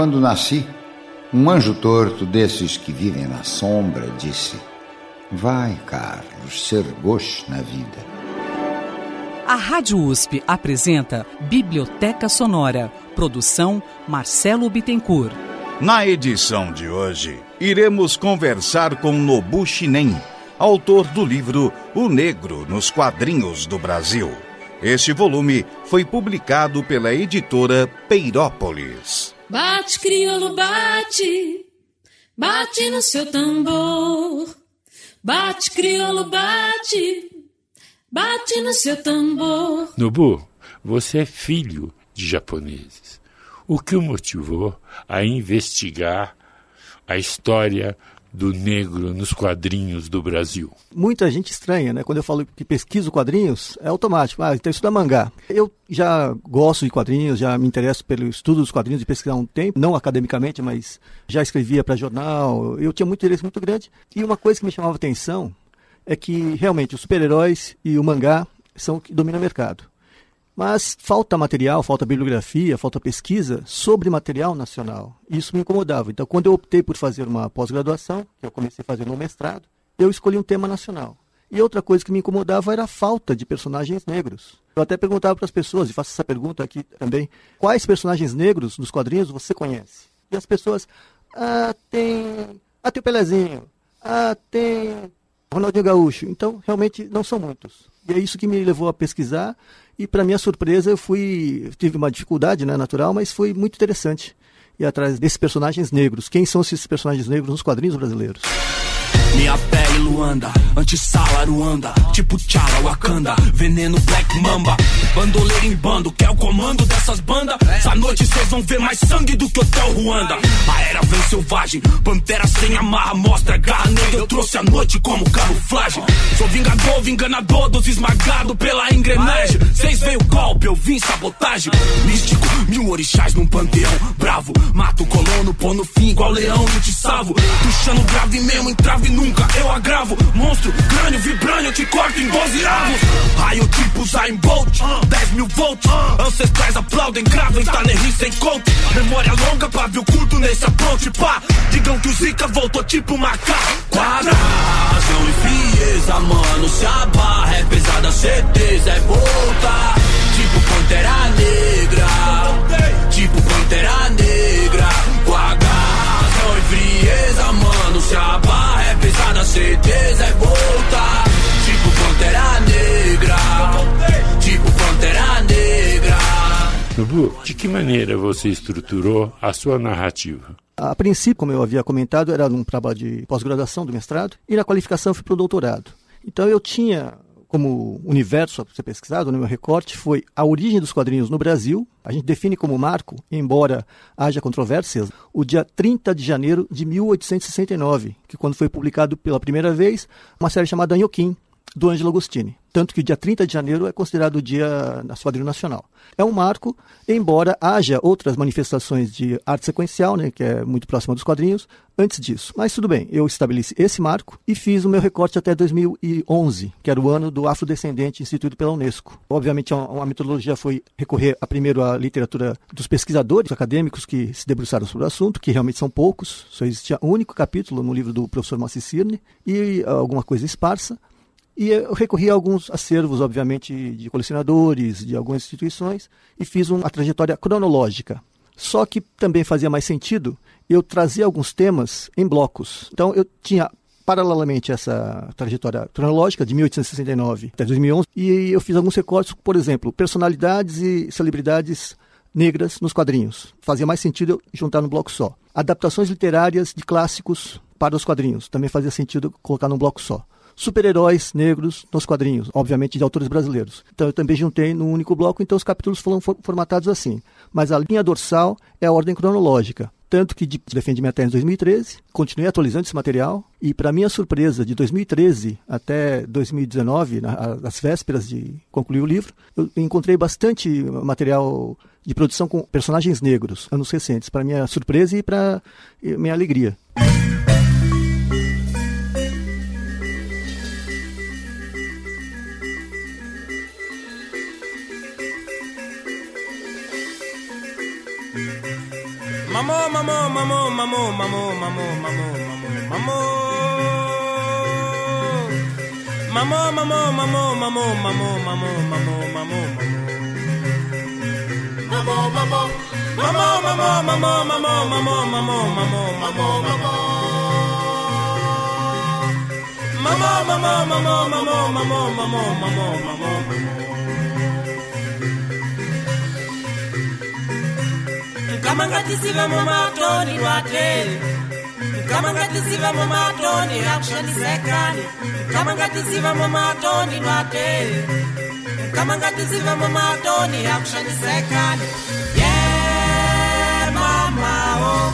Quando nasci, um anjo torto desses que vivem na sombra disse: Vai, Carlos, ser gosto na vida. A Rádio USP apresenta Biblioteca Sonora. Produção Marcelo Bittencourt. Na edição de hoje, iremos conversar com Nobu Shinen, autor do livro O Negro nos Quadrinhos do Brasil. Este volume foi publicado pela editora Peirópolis. Bate, crioulo, bate, bate no seu tambor. Bate, crioulo, bate, bate no seu tambor. Nobu, você é filho de japoneses. O que o motivou a investigar a história do negro nos quadrinhos do Brasil? Muita gente estranha, né? Quando eu falo que pesquiso quadrinhos, é automático. Ah, então da mangá. Eu já gosto de quadrinhos, já me interesso pelo estudo dos quadrinhos e pesquisar um tempo, não academicamente, mas já escrevia para jornal. Eu tinha muito interesse muito grande. E uma coisa que me chamava atenção é que realmente os super-heróis e o mangá são o que dominam o mercado. Mas falta material, falta bibliografia, falta pesquisa sobre material nacional. Isso me incomodava. Então, quando eu optei por fazer uma pós-graduação, que eu comecei fazer no mestrado, eu escolhi um tema nacional. E outra coisa que me incomodava era a falta de personagens negros. Eu até perguntava para as pessoas, e faço essa pergunta aqui também, quais personagens negros dos quadrinhos você conhece? E as pessoas, ah, tem. Ah, tem o Pelezinho. Ah, tem Ronaldinho Gaúcho. Então, realmente, não são muitos. E é isso que me levou a pesquisar e para minha surpresa, eu fui tive uma dificuldade, né, natural, mas foi muito interessante ir atrás desses personagens negros. Quem são esses personagens negros nos quadrinhos brasileiros? Minha pele Luanda, antissala Ruanda, tipo Tchala Wakanda, veneno Black Mamba, bandoleiro em bando, quer o comando dessas bandas? Essa noite vocês vão ver mais sangue do que Hotel Ruanda. A era vem selvagem, pantera sem amarra, mostra garra negra, eu trouxe a noite como camuflagem. Sou vingador, vinganador dos esmagados pela engrenagem. Cês veio golpe, eu vim sabotagem. Místico, mil orixás num panteão, bravo, mato o colono, pô no fim igual leão, eu te salvo. Puxando grave mesmo, entrave no nunca eu agravo. Monstro, crânio, vibrânio, te corto em 12 avos. Raio tipo Zayn Bolt, 10 mil volts. Ancestrais aplaudem, gravem, tá nem sem coach. Memória longa, pavio curto nesse approach, pá. Digam que o Zika voltou tipo macaco. Quadra, razão e frieza, mano. Se a barra é pesada, certeza é voltar. Tipo Pantera Negra. Tipo Pantera Negra. Com a e frieza, mano. Se a barra pesada, certeza é voltar. Tipo Pantera Negra. Tipo Pantera Negra. Nubu, de que maneira você estruturou a sua narrativa? A princípio, como eu havia comentado, era um trabalho de pós-graduação do mestrado e na qualificação fui para o doutorado. Então eu tinha como universo a ser pesquisado, no meu recorte, foi a origem dos quadrinhos no Brasil. A gente define como marco, embora haja controvérsias, o dia 30 de janeiro de 1869, que quando foi publicado pela primeira vez uma série chamada Anhoquim, do Ângelo Agostini. Tanto que o dia 30 de janeiro é considerado o dia da quadrinho nacional. É um marco, embora haja outras manifestações de arte sequencial, né, que é muito próxima dos quadrinhos, antes disso. Mas tudo bem, eu estabeleci esse marco e fiz o meu recorte até 2011, que era o ano do afrodescendente instituído pela Unesco. Obviamente, a metodologia foi recorrer a, primeiro à literatura dos pesquisadores acadêmicos que se debruçaram sobre o assunto, que realmente são poucos, só existia um único capítulo no livro do professor Massi Cirne, e alguma coisa esparsa. E eu recorri a alguns acervos, obviamente, de colecionadores, de algumas instituições, e fiz uma trajetória cronológica. Só que também fazia mais sentido eu trazer alguns temas em blocos. Então eu tinha paralelamente essa trajetória cronológica de 1869 até 2011 e eu fiz alguns recortes, por exemplo, personalidades e celebridades negras nos quadrinhos. Fazia mais sentido eu juntar num bloco só. Adaptações literárias de clássicos para os quadrinhos. Também fazia sentido colocar num bloco só super-heróis negros nos quadrinhos, obviamente de autores brasileiros. Então eu também juntei num único bloco, então os capítulos foram formatados assim. Mas a linha dorsal é a ordem cronológica. Tanto que defendi minha tese em 2013, continuei atualizando esse material e, para minha surpresa, de 2013 até 2019, nas vésperas de concluir o livro, eu encontrei bastante material de produção com personagens negros, anos recentes, para minha surpresa e para minha alegria. Mamo, mamo, mamo, mamo, mamo, mamo, mamo, mamo, mamo. Mamo, mamo, mamo, mamo, mamo, mamo, mamo, mamo, mamo. Mamo, mamo. Mamo, mamo, mamo, mamo, mamo, mamo, mamo, mamo, mamo. Mamo, mamo, mamo, mamo, mamo, mamo, mamo, mamo. mukama ngatisive mumatoni lwatele mukama ngatisive mumatoni akushanisekaye mukama ngatisive mumatoni lwatele mukama ngatisive mumatoni akushanisekaye ye mamawo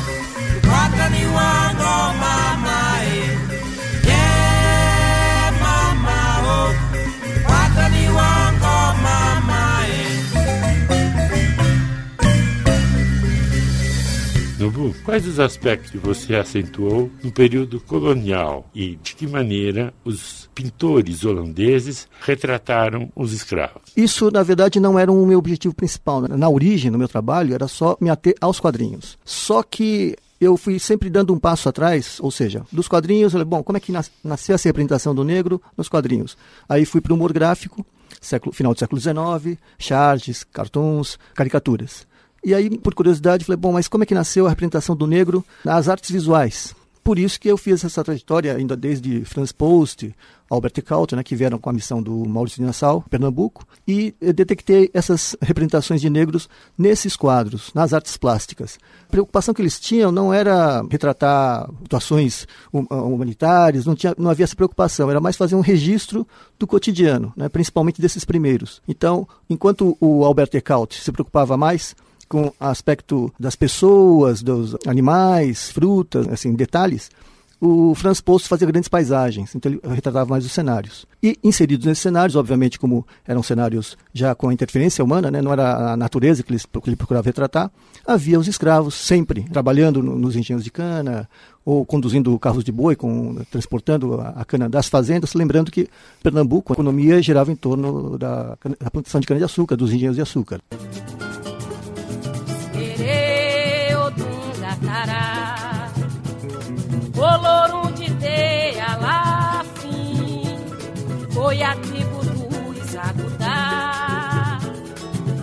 mkwatani wango mama oh. Quais os aspectos que você acentuou no período colonial e de que maneira os pintores holandeses retrataram os escravos? Isso, na verdade, não era o meu objetivo principal. né? Na origem do meu trabalho, era só me ater aos quadrinhos. Só que eu fui sempre dando um passo atrás, ou seja, dos quadrinhos, eu falei, bom, como é que nas- nasceu essa representação do negro nos quadrinhos? Aí fui para o humor gráfico, século, final do século XIX, charges, cartoons, caricaturas. E aí, por curiosidade, falei, bom, mas como é que nasceu a representação do negro nas artes visuais? Por isso que eu fiz essa trajetória ainda desde Franz Post, Albert Caut, né, que vieram com a missão do Maurício de Nassau, Pernambuco, e detectei essas representações de negros nesses quadros, nas artes plásticas. A preocupação que eles tinham não era retratar situações hum- humanitárias, não, tinha, não havia essa preocupação, era mais fazer um registro do cotidiano, né, principalmente desses primeiros. Então, enquanto o Albert Caut se preocupava mais com aspecto das pessoas, dos animais, frutas, assim, detalhes, o Franz Post fazia grandes paisagens, então ele retratava mais os cenários. E inseridos nesses cenários, obviamente, como eram cenários já com a interferência humana, né, não era a natureza que ele, procurava retratar, havia os escravos sempre trabalhando no- nos engenhos de cana ou conduzindo carros de boi, com, transportando a, cana das fazendas, lembrando que Pernambuco, a economia girava em torno da, da plantação de cana-de-açúcar, dos engenhos de açúcar. Dunga tará Olorum de teia lá fim Foi a tribo dos Agudá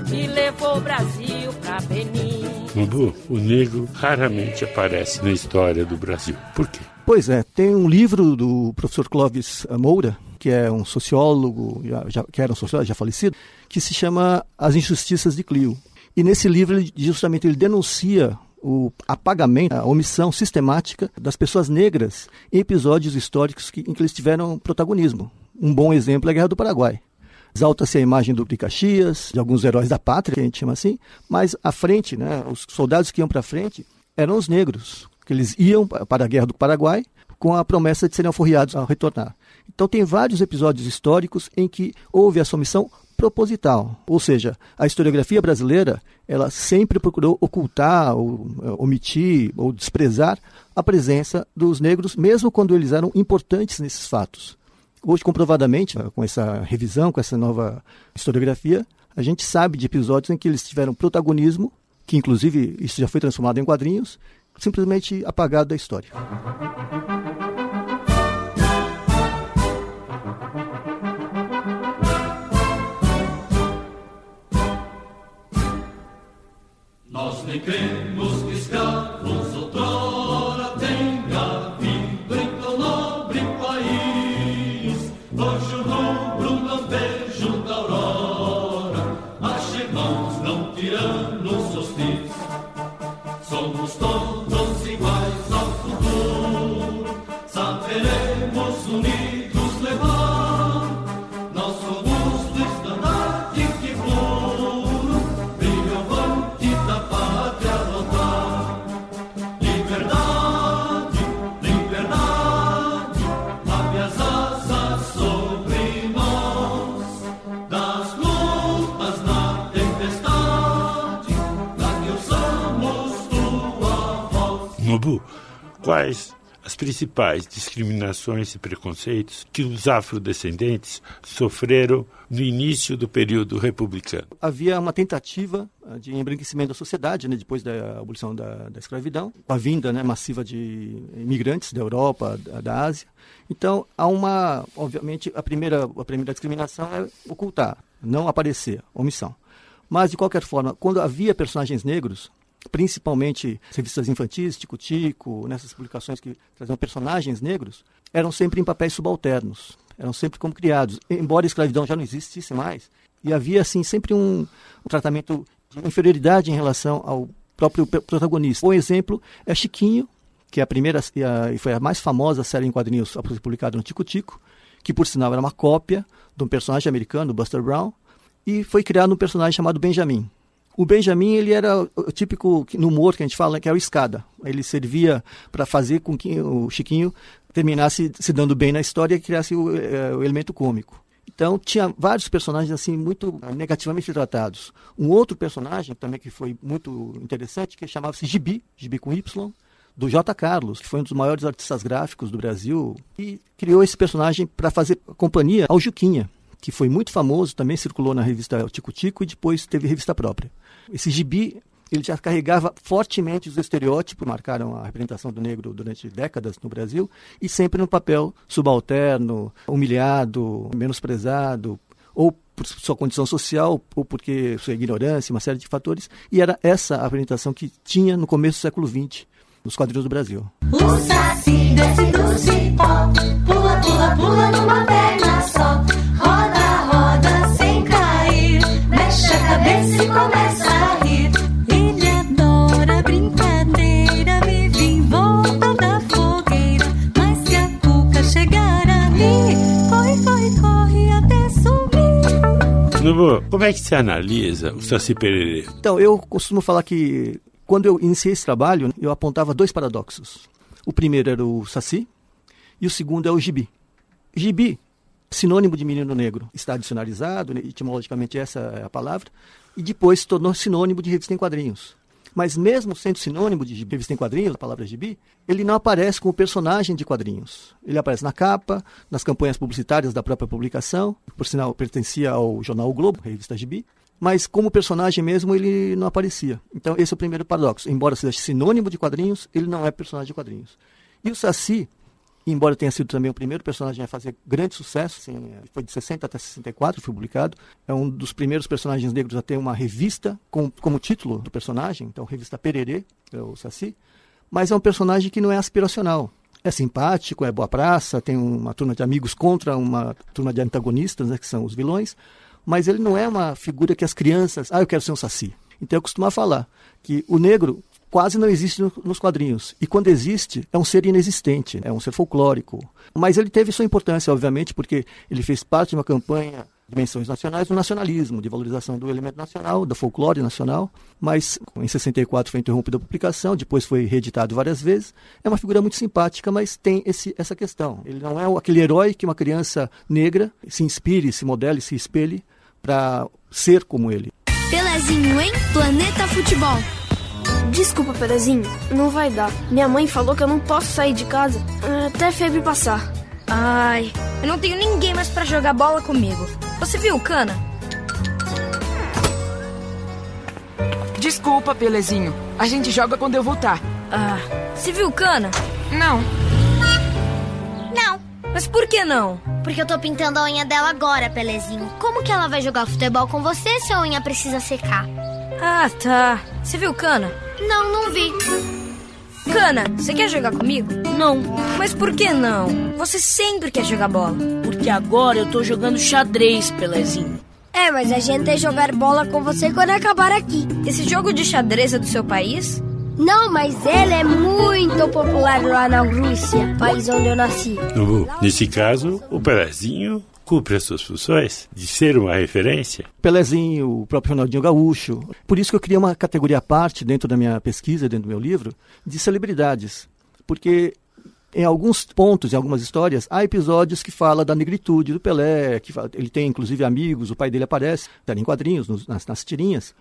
Que levou o Brasil pra Benin Nobu, o negro raramente aparece na história do Brasil. Por quê? Pois é, tem um livro do professor Clóvis Moura, que é um sociólogo, já, já- que era um sociólogo já falecido, que se chama As Injustiças de Clio. E nesse livro, ele, justamente, ele denuncia o apagamento, a omissão sistemática das pessoas negras em episódios históricos que, em que eles tiveram protagonismo. Um bom exemplo é a Guerra do Paraguai. Exalta-se a imagem do de de alguns heróis da pátria, que a gente chama assim, mas à frente, né, os soldados que iam para frente eram os negros, que eles iam pa- para a Guerra do Paraguai com a promessa de serem alforriados ao retornar. Então tem vários episódios históricos em que houve essa omissão proposital, ou seja, a historiografia brasileira ela sempre procurou ocultar, ou, eh, omitir ou desprezar a presença dos negros, mesmo quando eles eram importantes nesses fatos. Hoje, comprovadamente, eh, com essa revisão, com essa nova historiografia, a gente sabe de episódios em que eles tiveram protagonismo, que inclusive isso já foi transformado em quadrinhos, simplesmente apagado da história. nem que escravos. Quais as principais discriminações e preconceitos que os afrodescendentes sofreram no início do período republicano. Havia uma tentativa ah, de embranquecimento da sociedade, né, depois da abolição da, da escravidão, a vinda né, massiva de imigrantes da Europa, da, da, Ásia. Então, há uma, obviamente, a primeira, a primeira discriminação é ocultar, não aparecer, omissão. Mas, de qualquer forma, quando havia personagens negros, principalmente revistas infantis, Tico-Tico, nessas publicações que traziam personagens negros, eram sempre em papéis subalternos, eram sempre como criados, embora a escravidão já não existisse mais, e havia assim sempre um, um tratamento de inferioridade em relação ao próprio protagonista. Um exemplo é Chiquinho, que é a primeira e foi a mais famosa série em quadrinhos publicada no Tico-Tico, que por sinal era uma cópia de um personagem americano, Buster Brown, e foi criado um personagem chamado Benjamin. O Benjamin, ele era o típico, no humor que a gente fala, que é o escada. Ele servia para fazer com que o Chiquinho terminasse se dando bem na história e criasse o, é, o elemento cômico. Então, tinha vários personagens assim muito negativamente tratados. Um outro personagem também que foi muito interessante, que chamava-se Gibi, Gibi com Y, do J. Carlos, que foi um dos maiores artistas gráficos do Brasil, e criou esse personagem para fazer companhia ao Juquinha, que foi muito famoso, também circulou na revista Tico Tico e depois teve revista própria. Esse gibi ele já carregava fortemente os estereótipos marcaram a representação do negro durante décadas no Brasil e sempre no papel subalterno, humilhado, menosprezado, ou por sua condição social, ou porque sua ignorância, uma série de fatores. E era essa a apresentação que tinha no começo do século XX nos quadrinhos do Brasil. O saci desce do cipó, pula, pula, pula numa perna só, roda, roda sem cair, mexe a cabeça e começa como é que se analisa o Saci Pererê? Então, eu costumo falar que quando eu iniciei esse trabalho, eu apontava dois paradoxos. O primeiro era o Saci e o segundo é o Gibi. Gibi, sinônimo de menino negro, está adicionalizado, né, etimologicamente essa é a palavra, e depois se tornou sinônimo de revista em quadrinhos. Mas mesmo sendo sinônimo de revista em quadrinhos, a palavra gibi, ele não aparece como personagem de quadrinhos. Ele aparece na capa, nas campanhas publicitárias da própria publicação, por sinal pertencia ao jornal o Globo, revista Gibi, mas como personagem mesmo ele não aparecia. Então esse é o primeiro paradoxo. Embora seja sinônimo de quadrinhos, ele não é personagem de quadrinhos. E o Saci, embora tenha sido também o primeiro personagem a fazer grande sucesso, assim, foi de 60 até 64, foi publicado, é um dos primeiros personagens negros a ter uma revista com, como título do personagem, então revista Pererê, é o Saci, mas é um personagem que não é aspiracional. É simpático, é boa praça, tem uma turma de amigos contra uma turma de antagonistas, né, que são os vilões, mas ele não é uma figura que as crianças, ah, eu quero ser um saci. Então eu costumo falar que o negro quase não existe nos quadrinhos. E quando existe, é um ser inexistente, é um ser folclórico. Mas ele teve sua importância, obviamente, porque ele fez parte de uma campanha de menções nacionais do nacionalismo, de valorização do elemento nacional, do folclore nacional, mas em 64 foi interrompida a publicação, depois foi reeditado várias vezes. É uma figura muito simpática, mas tem esse, essa questão. Ele não é aquele herói que uma criança negra se inspire, se modele, se espelhe para ser como ele. Pelezinho, hein? Planeta Futebol. Desculpa, Pelezinho, não vai dar. Minha mãe falou que eu não posso sair de casa até febre passar. Ai, eu não tenho ninguém mais para jogar bola comigo. Você viu o Cana? Desculpa, Pelezinho. A gente joga quando eu voltar. Ah, você viu o Cana? Não. Não. Mas por que não? Porque eu tô pintando a unha dela agora, Pelezinho. Como que ela vai jogar futebol com você se a unha precisa secar? Ah, tá. Você viu Cana? Não, não vi. Cana, você quer jogar comigo? Não. Mas por que não? Você sempre quer jogar bola. Porque agora eu tô jogando xadrez, Pelezinho. É, mas a gente vai jogar bola com você quando acabar aqui. Esse jogo de xadrez é do seu país? Não, mas ele é muito popular lá na Rússia, país onde eu nasci. No, nesse caso, o Pelezinho cumpre as suas funções de ser uma referência. Pelezinho, o próprio Ronaldinho Gaúcho. Por isso que eu criei uma categoria à parte dentro da minha pesquisa, dentro do meu livro, de celebridades. Porque em alguns pontos, em algumas histórias, há episódios que falam da negritude do Pelé, que fala, ele tem inclusive amigos, o pai dele aparece, está em quadrinhos, nos, nas, nas tirinhas.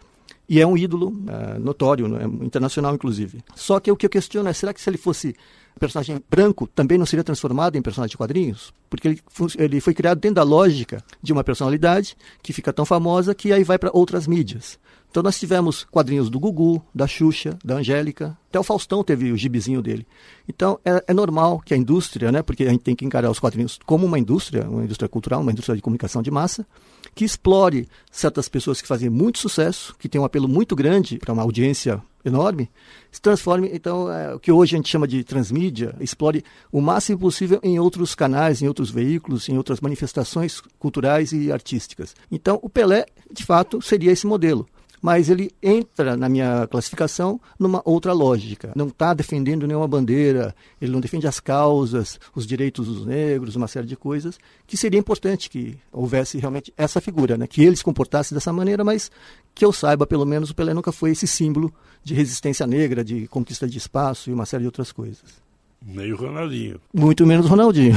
E é um ídolo uh, notório, né, internacional inclusive. Só que o que eu questiono é, será que se ele fosse personagem branco também não seria transformado em personagem de quadrinhos? Porque ele, ele foi criado dentro da lógica de uma personalidade que fica tão famosa que aí vai para outras mídias. Então nós tivemos quadrinhos do Gugu, da Xuxa, da Angélica, até o Faustão teve o gibizinho dele. Então é, é, normal que a indústria, né, porque a gente tem que encarar os quadrinhos como uma indústria, uma indústria cultural, uma indústria de comunicação de massa, que explore certas pessoas que fazem muito sucesso, que têm um apelo muito grande para uma audiência enorme, se transforme, então, é, o que hoje a gente chama de transmídia, explore o máximo possível em outros canais, em outros veículos, em outras manifestações culturais e artísticas. Então, o Pelé, de fato, seria esse modelo mas ele entra na minha classificação numa outra lógica. Não está defendendo nenhuma bandeira, ele não defende as causas, os direitos dos negros, uma série de coisas, que seria importante que houvesse realmente essa figura, né? que ele se comportasse dessa maneira, mas que eu saiba, pelo menos, o Pelé nunca foi esse símbolo de resistência negra, de conquista de espaço e uma série de outras coisas. Meio Ronaldinho. Muito menos Ronaldinho.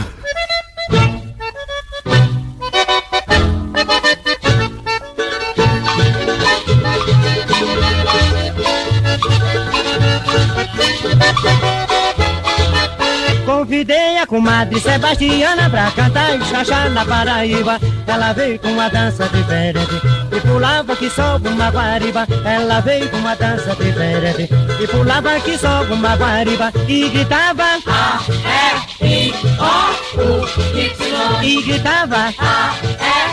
Convidei a comadre Sebastiana pra cantar e chachar na Paraíba. Ela veio com uma dança diferente e pulava que só uma guariba. Ela veio com uma dança diferente e pulava que só uma guariba e gritava A, E, I, O, U, Y. E gritava A,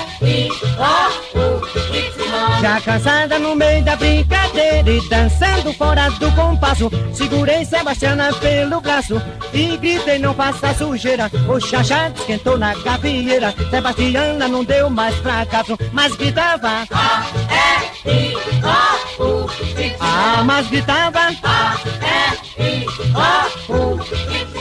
E. Já cansada no meio da brincadeira e dançando fora do compasso, segurei Sebastiana pelo braço e gritei não faça sujeira. O chachá esquentou na gavieira, Sebastiana não deu mais fracasso, mas gritava A, E, I, O. Ah, mas gritava A, E, I, O, U, Y.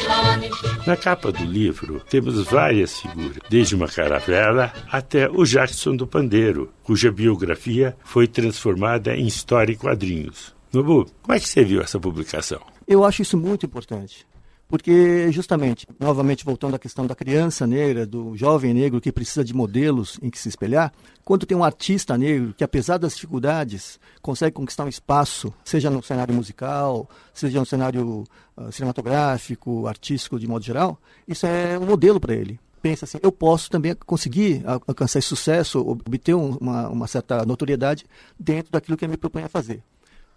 Na capa do livro temos várias figuras, desde uma caravela até o Jackson do Pandeiro, cuja biografia foi transformada em história e quadrinhos. Nobu, como é que você viu essa publicação? Eu acho isso muito importante. Porque, justamente, novamente voltando à questão da criança negra, do jovem negro que precisa de modelos em que se espelhar, quando tem um artista negro que, apesar das dificuldades, consegue conquistar um espaço, seja no cenário musical, seja no cenário uh, cinematográfico, artístico de modo geral, isso é um modelo para ele pensa assim, eu posso também conseguir alcançar esse sucesso, obter uma, uma, certa notoriedade dentro daquilo que eu me proponho a fazer.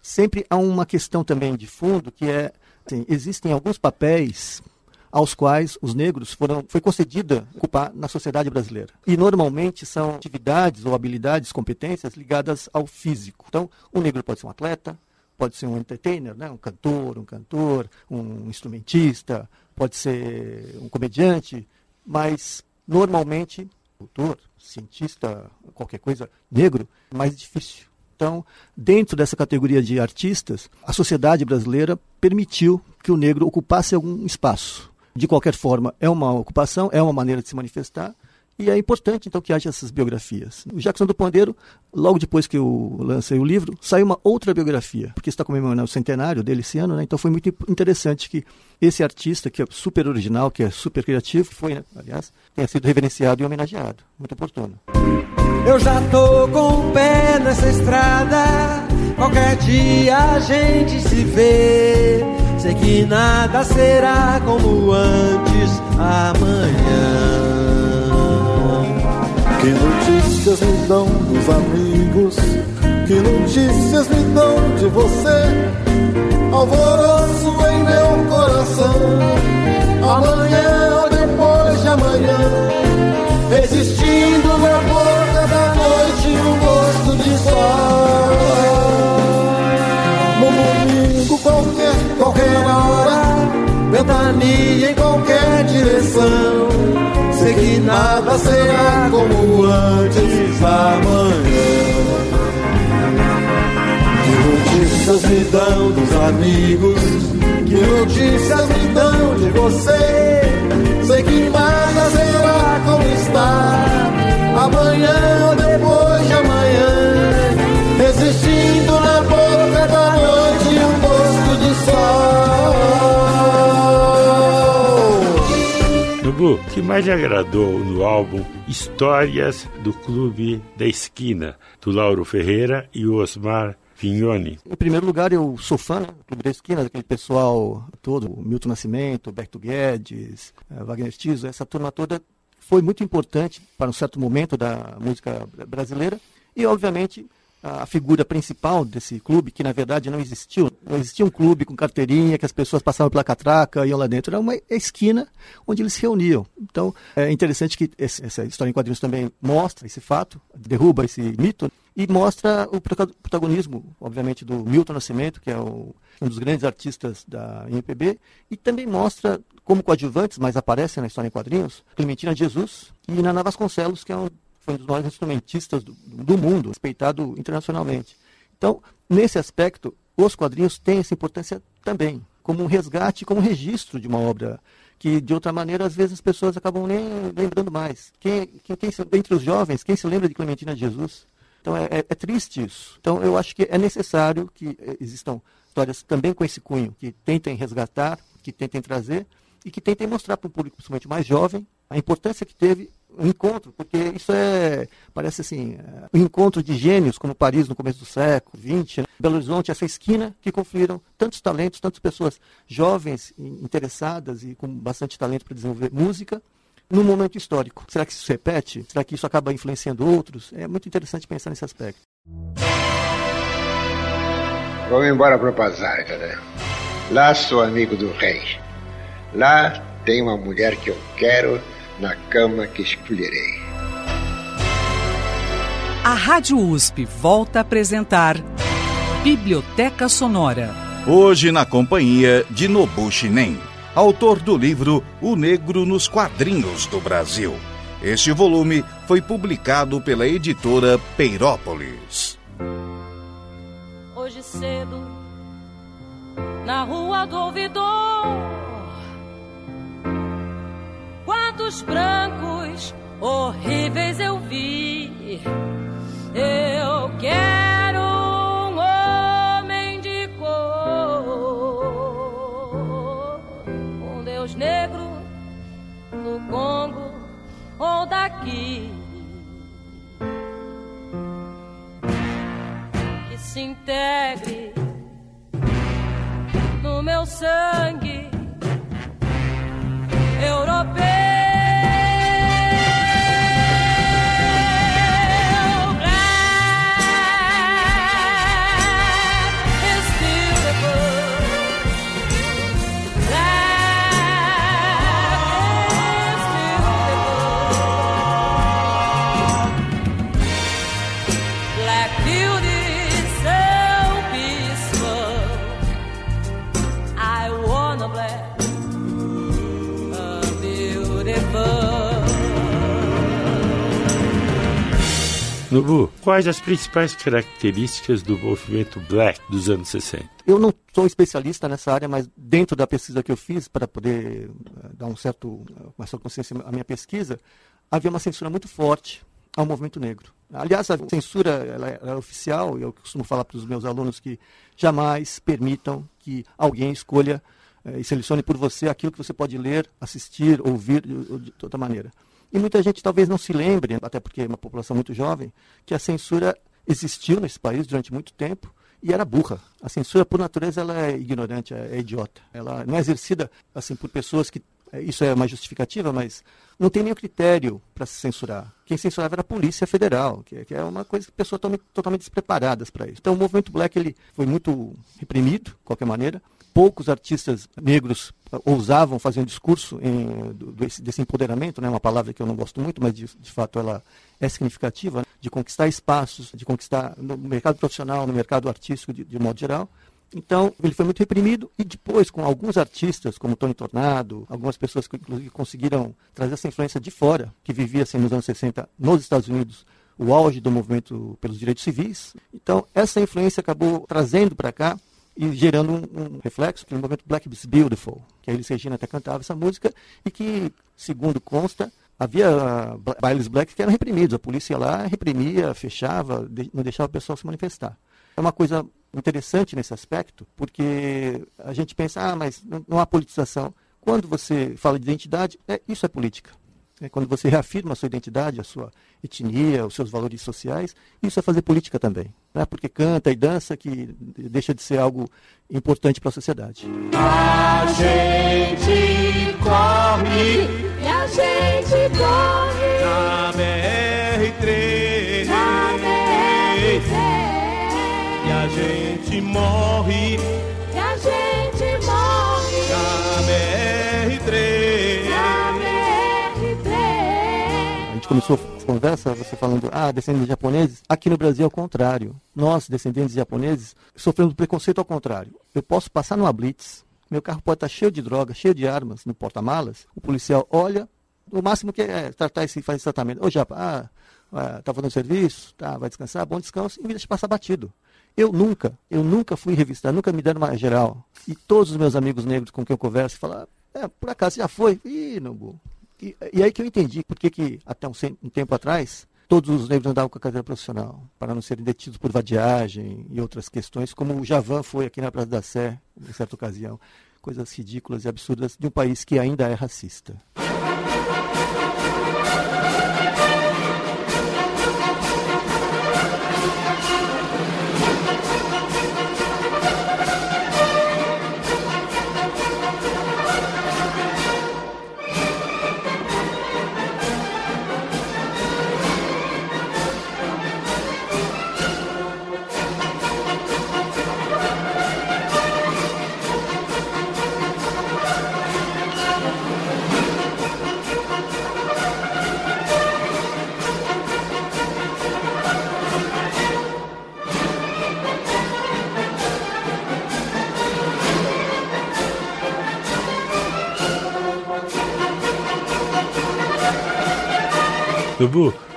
Sempre há uma questão também de fundo que é Sim, existem alguns papéis aos quais os negros foram foi concedida ocupar na sociedade brasileira. E normalmente são atividades ou habilidades, competências ligadas ao físico. Então, o negro pode ser um atleta, pode ser um entertainer, né? um cantor, um cantor, um instrumentista, pode ser um comediante, mas normalmente, doutor, cientista, qualquer coisa, negro, é mais difícil. Então, dentro dessa categoria de artistas, a sociedade brasileira permitiu que o negro ocupasse algum espaço. De qualquer forma, é uma ocupação, é uma maneira de se manifestar, e é importante, então, que haja essas biografias. O Jackson do Pandeiro, logo depois que eu lancei o livro, saiu uma outra biografia, porque está comemorando o centenário dele esse ano, né? então foi muito interessante que esse artista, que é super original, que é super criativo, foi, né? aliás, tenha sido reverenciado e homenageado. Muito oportuno. Eu já tô com o pé nessa estrada. Qualquer dia a gente se vê. Sei que nada será como antes amanhã. Que notícias me dão dos amigos? Que notícias me dão de você? Alvoroço em meu coração. Amanhã ou depois de amanhã. Existindo na boca da noite um gosto de sol. No domingo qualquer, qualquer hora, ventania em qualquer direção. Sei que nada será como antes amanhã. Que notícias me dão dos amigos? Que notícias me dão de você? Sei que nada será como está amanhã ou depois de amanhã, existindo na boca da noite um gosto de sol. Nubu, o que mais lhe agradou no álbum Histórias do Clube da Esquina, do Lauro Ferreira e Osmar Vignone. Em primeiro lugar, eu sou fã do Clube da Esquina, daquele pessoal todo, Milton Nascimento, Berto Guedes, eh, Wagner Tiso, essa turma toda foi muito importante para um certo momento da música brasileira e, obviamente, a figura principal desse clube, que na verdade não existiu. Não existia um clube com carteirinha que as pessoas passavam pela catraca iam lá dentro. Era uma esquina onde eles se reuniam. Então é interessante que essa história em quadrinhos também mostra esse fato, derruba esse mito e mostra o protagonismo, obviamente, do Milton Nascimento, que é o, um dos grandes artistas da MPB, e também mostra como coadjuvantes, mas aparecem na história em quadrinhos, Clementina Jesus e Naná Vasconcelos, que é um foi um dos maiores instrumentistas do, do mundo, respeitado internacionalmente. Então, nesse aspecto, os quadrinhos têm essa importância também, como um resgate, como um registro de uma obra que, de outra maneira, às vezes as pessoas acabam nem lembrando mais. Quem, quem, quem entre os jovens, quem se lembra de Clementina de Jesus? Então, é, é, é triste isso. Então, eu acho que é necessário que eh, existam histórias também com esse cunho, que tentem resgatar, que tentem trazer e que tentem mostrar para o público, principalmente mais jovem, a importância que teve um encontro, porque isso é, parece assim, é, um encontro de gênios, como Paris no começo do século XX, né? Belo Horizonte, essa esquina que confluíram tantos talentos, tantas pessoas jovens, interessadas e com bastante talento para desenvolver música, num momento histórico. Será que isso se repete? Será que isso acaba influenciando outros? É muito interessante pensar nesse aspecto. Vamos embora para o Pazarga, né? Lá sou amigo do rei. Lá tem uma mulher que eu quero na cama que escolherei. A Rádio USP volta a apresentar Biblioteca Sonora. Hoje na companhia de Nobushi Nen, autor do livro O Negro nos Quadrinhos do Brasil. Este volume foi publicado pela editora Peirópolis. Hoje cedo, na rua do ouvidor quantos brancos horríveis eu vi. Eu quero quais as principais características do movimento black dos anos 60? Eu não sou especialista nessa área, mas dentro da pesquisa que eu fiz, para poder eh, dar um certo, uma certa consciência à minha pesquisa, havia uma censura muito forte ao movimento negro. Aliás, a censura é, ela é oficial, e eu costumo falar para os meus alunos que jamais permitam que alguém escolha eh, e selecione por você aquilo que você pode ler, assistir, ouvir de outra maneira. E muita gente talvez não se lembre, até porque é uma população muito jovem, que a censura existiu nesse país durante muito tempo e era burra. A censura, por natureza, ela é ignorante, é, é idiota. Ela não é exercida assim por pessoas que é, isso é uma justificativa, mas não tem nenhum critério para se censurar. Quem censurava era a Polícia Federal, que, é, é uma coisa que pessoas estão totalmente despreparadas para isso. Então o movimento black ele foi muito reprimido, de qualquer maneira. Poucos artistas negros ousavam fazer um discurso em, desse, desse, empoderamento, né, uma palavra que eu não gosto muito, mas de, de fato ela é significativa, né, de conquistar espaços, de conquistar no mercado profissional, no mercado artístico de, de modo geral. Então, ele foi muito reprimido e depois, com alguns artistas, como Tony Tornado, algumas pessoas que inclusive conseguiram trazer essa influência de fora, que vivia assim, nos anos 60 nos Estados Unidos, o auge do movimento pelos direitos civis. Então, essa influência acabou trazendo para cá e gerando um, um reflexo que o movimento Black is Beautiful, que a Elis Regina até cantava essa música e que, segundo consta, havia uh, bailes black que eram reprimidos. A polícia ia lá, reprimia, fechava, não deixava o pessoal se manifestar. É uma coisa interessante nesse aspecto, porque a gente pensa, ah, mas não há politização. Quando você fala de identidade, é, isso é política. É quando você reafirma a sua identidade, a sua etnia, os seus valores sociais, isso é fazer política também. Não é porque canta e dança que deixa de ser algo importante para a sociedade. A gente corre. E a gente corre. Na BR-3 na BR-3 e a gente morre gente começou a conversa, você falando, ah, descendentes de japoneses. Aqui no Brasil é o contrário. Nós, descendentes de japoneses, sofremos preconceito ao contrário. Eu posso passar numa blitz, meu carro pode estar cheio de droga, cheio de armas no porta-malas. O policial olha, o máximo que é tratar esse, fazer esse tratamento. Ô, Japa, ah, ah, tá fazendo serviço, tá, vai descansar, bom descanso, e me deixa passar batido. Eu nunca, eu nunca fui revistar, nunca me deram uma geral. E todos os meus amigos negros com quem eu converso falam, é, por acaso já foi? Ih, Nobu. E, e aí que eu entendi por que, até um, um tempo atrás todos os negros andavam com a carteira profissional, para não serem detidos por vadiagem e outras questões, como o Javan foi aqui na Praça da Sé, em certa ocasião. Coisas ridículas e absurdas de um país que ainda é racista.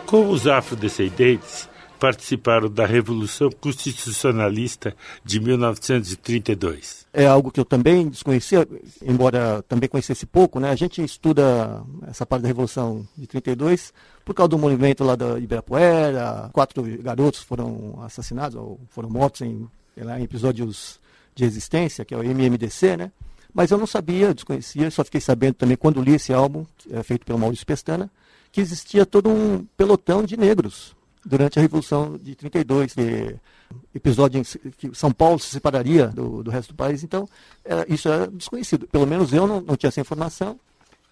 Como os afrodescendentes participaram da Revolução Constitucionalista de 1932? É algo que eu também desconhecia, embora também conhecesse pouco, né? A gente estuda essa parte da Revolução de 32 por causa do movimento lá da Ibirapuera, quatro garotos foram assassinados ou foram mortos em, lá, em episódios de resistência, que é o MMDC, né? Mas eu não sabia, desconhecia, só fiquei sabendo também quando li esse álbum, é, feito pelo Maurício Pestana, que existia todo um pelotão de negros durante a Revolução de 32, que episódio em que São Paulo se separaria do, do resto do país. Então, era, isso era desconhecido. Pelo menos eu não, não tinha essa informação.